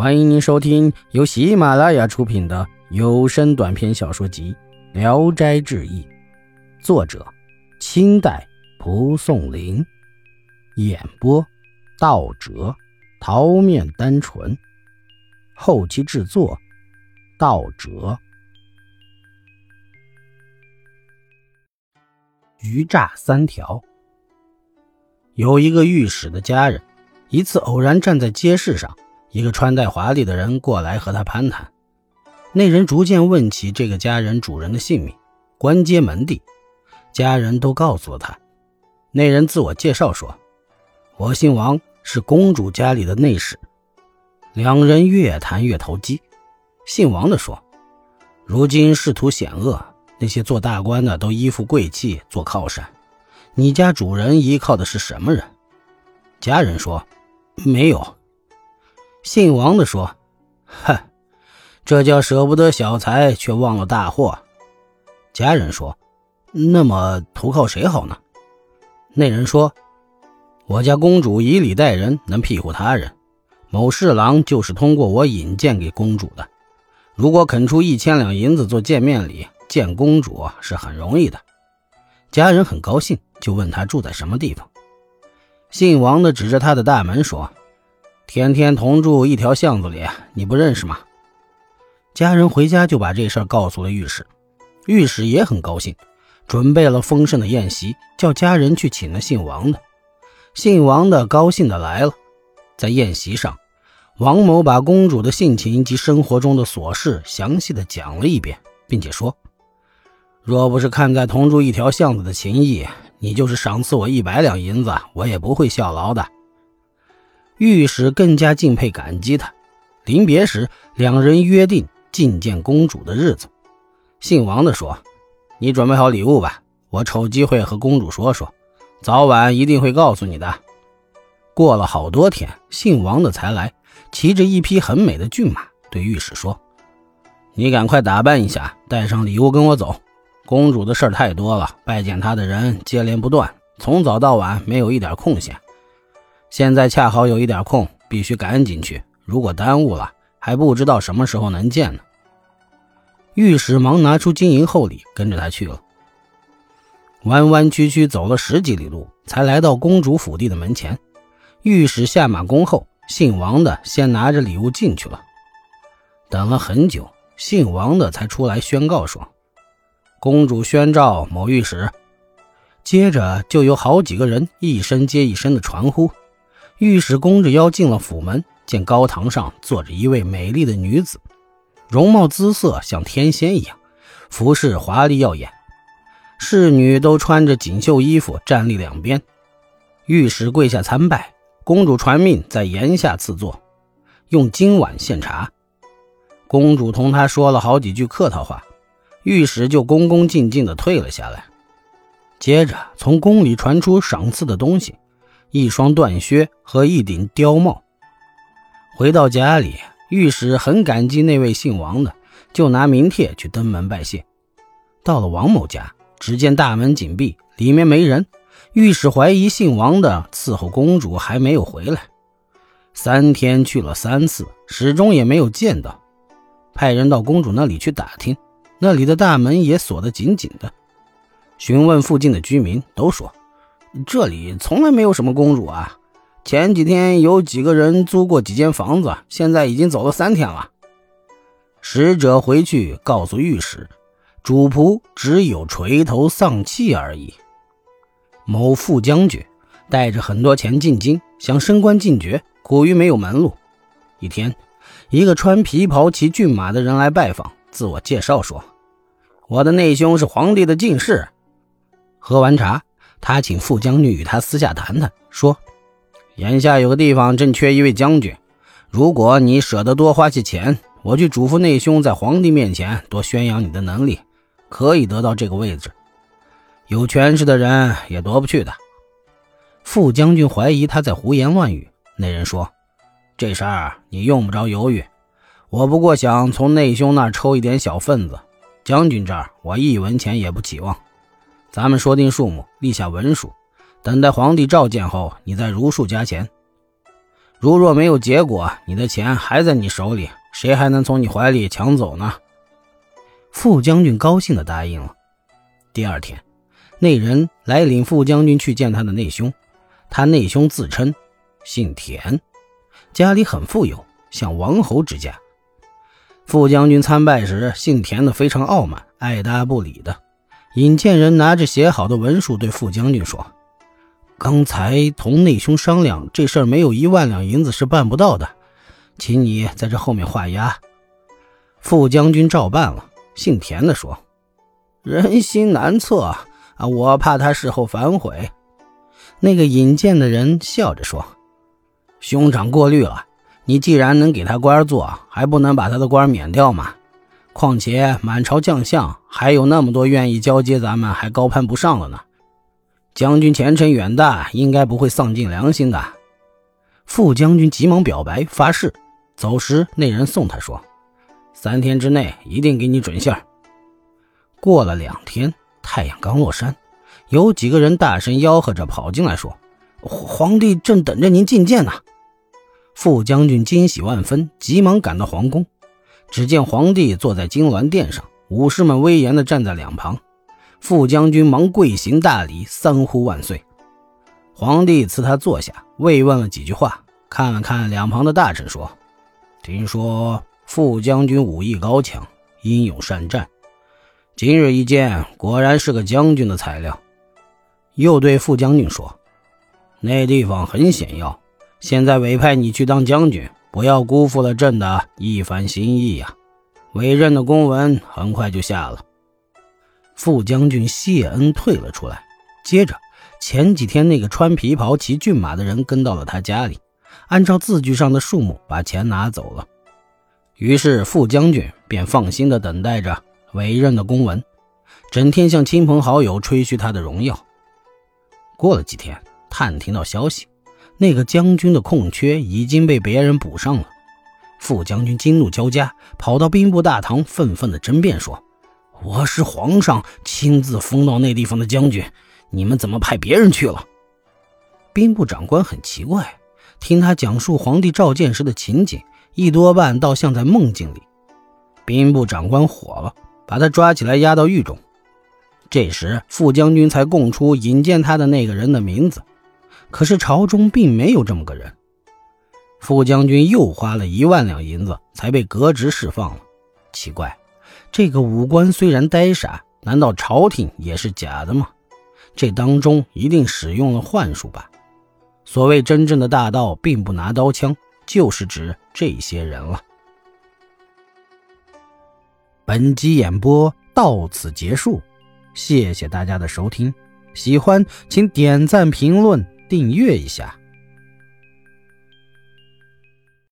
欢迎您收听由喜马拉雅出品的有声短篇小说集《聊斋志异》，作者：清代蒲松龄，演播：道哲、桃面单纯，后期制作：道哲。鱼诈三条。有一个御史的家人，一次偶然站在街市上。一个穿戴华丽的人过来和他攀谈，那人逐渐问起这个家人主人的姓名、官阶门第，家人都告诉了他。那人自我介绍说：“我姓王，是公主家里的内侍。”两人越谈越投机。姓王的说：“如今仕途险恶，那些做大官的都依附贵气做靠山，你家主人依靠的是什么人？”家人说：“没有。”姓王的说：“哼，这叫舍不得小财，却忘了大祸。”家人说：“那么投靠谁好呢？”那人说：“我家公主以礼待人，能庇护他人。某侍郎就是通过我引荐给公主的。如果肯出一千两银子做见面礼，见公主是很容易的。”家人很高兴，就问他住在什么地方。姓王的指着他的大门说。天天同住一条巷子里，你不认识吗？家人回家就把这事儿告诉了御史，御史也很高兴，准备了丰盛的宴席，叫家人去请了姓王的。姓王的高兴的来了，在宴席上，王某把公主的性情及生活中的琐事详细的讲了一遍，并且说：“若不是看在同住一条巷子的情谊，你就是赏赐我一百两银子，我也不会效劳的。”御史更加敬佩感激他。临别时，两人约定觐见公主的日子。姓王的说：“你准备好礼物吧，我瞅机会和公主说说，早晚一定会告诉你的。”过了好多天，姓王的才来，骑着一匹很美的骏马，对御史说：“你赶快打扮一下，带上礼物跟我走。公主的事儿太多了，拜见她的人接连不断，从早到晚没有一点空闲。”现在恰好有一点空，必须赶紧去。如果耽误了，还不知道什么时候能见呢。御史忙拿出金银厚礼，跟着他去了。弯弯曲曲走了十几里路，才来到公主府邸的门前。御史下马恭候，姓王的先拿着礼物进去了。等了很久，姓王的才出来宣告说：“公主宣召某御史。”接着就有好几个人一声接一声的传呼。御史弓着腰进了府门，见高堂上坐着一位美丽的女子，容貌姿色像天仙一样，服饰华丽耀眼。侍女都穿着锦绣衣服，站立两边。御史跪下参拜，公主传命在檐下赐座，用金碗献茶。公主同他说了好几句客套话，御史就恭恭敬敬地退了下来。接着从宫里传出赏赐的东西。一双缎靴和一顶貂帽。回到家里，御史很感激那位姓王的，就拿名帖去登门拜谢。到了王某家，只见大门紧闭，里面没人。御史怀疑姓王的伺候公主还没有回来，三天去了三次，始终也没有见到。派人到公主那里去打听，那里的大门也锁得紧紧的。询问附近的居民，都说。这里从来没有什么公主啊！前几天有几个人租过几间房子，现在已经走了三天了。使者回去告诉御史，主仆只有垂头丧气而已。某副将军带着很多钱进京，想升官进爵，苦于没有门路。一天，一个穿皮袍、骑骏马的人来拜访，自我介绍说：“我的内兄是皇帝的进士。”喝完茶。他请傅将军与他私下谈谈，说：“眼下有个地方正缺一位将军，如果你舍得多花些钱，我去嘱咐内兄在皇帝面前多宣扬你的能力，可以得到这个位置。有权势的人也夺不去的。”傅将军怀疑他在胡言乱语。那人说：“这事儿你用不着犹豫，我不过想从内兄那儿抽一点小份子，将军这儿我一文钱也不期望。”咱们说定数目，立下文书，等待皇帝召见后，你再如数加钱。如若没有结果，你的钱还在你手里，谁还能从你怀里抢走呢？傅将军高兴地答应了。第二天，那人来领傅将军去见他的内兄，他内兄自称姓田，家里很富有，像王侯之家。傅将军参拜时，姓田的非常傲慢，爱答不理的。引荐人拿着写好的文书对傅将军说：“刚才同内兄商量，这事儿没有一万两银子是办不到的，请你在这后面画押。”傅将军照办了。姓田的说：“人心难测啊，我怕他事后反悔。”那个引荐的人笑着说：“兄长过虑了，你既然能给他官做，还不能把他的官免掉吗？况且满朝将相还有那么多愿意交接咱们，还高攀不上了呢。将军前程远大，应该不会丧尽良心的。”副将军急忙表白发誓，走时那人送他说。三天之内一定给你准信儿。过了两天，太阳刚落山，有几个人大声吆喝着跑进来，说：“皇帝正等着您觐见呢。”副将军惊喜万分，急忙赶到皇宫。只见皇帝坐在金銮殿上，武士们威严地站在两旁。副将军忙跪行大礼，三呼万岁。皇帝赐他坐下，慰问了几句话，看了看两旁的大臣，说：“听说。”副将军武艺高强，英勇善战。今日一见，果然是个将军的材料。又对副将军说：“那地方很险要，现在委派你去当将军，不要辜负了朕的一番心意呀。”委任的公文很快就下了。副将军谢恩退了出来。接着，前几天那个穿皮袍骑骏马的人跟到了他家里，按照字据上的数目把钱拿走了。于是副将军便放心地等待着委任的公文，整天向亲朋好友吹嘘他的荣耀。过了几天，探听到消息，那个将军的空缺已经被别人补上了。副将军惊怒交加，跑到兵部大堂，愤愤地争辩说：“我是皇上亲自封到那地方的将军，你们怎么派别人去了？”兵部长官很奇怪，听他讲述皇帝召见时的情景。一多半倒像在梦境里，兵部长官火了，把他抓起来押到狱中。这时，副将军才供出引荐他的那个人的名字，可是朝中并没有这么个人。傅将军又花了一万两银子，才被革职释放了。奇怪，这个武官虽然呆傻，难道朝廷也是假的吗？这当中一定使用了幻术吧？所谓真正的大盗，并不拿刀枪。就是指这些人了。本集演播到此结束，谢谢大家的收听。喜欢请点赞、评论、订阅一下。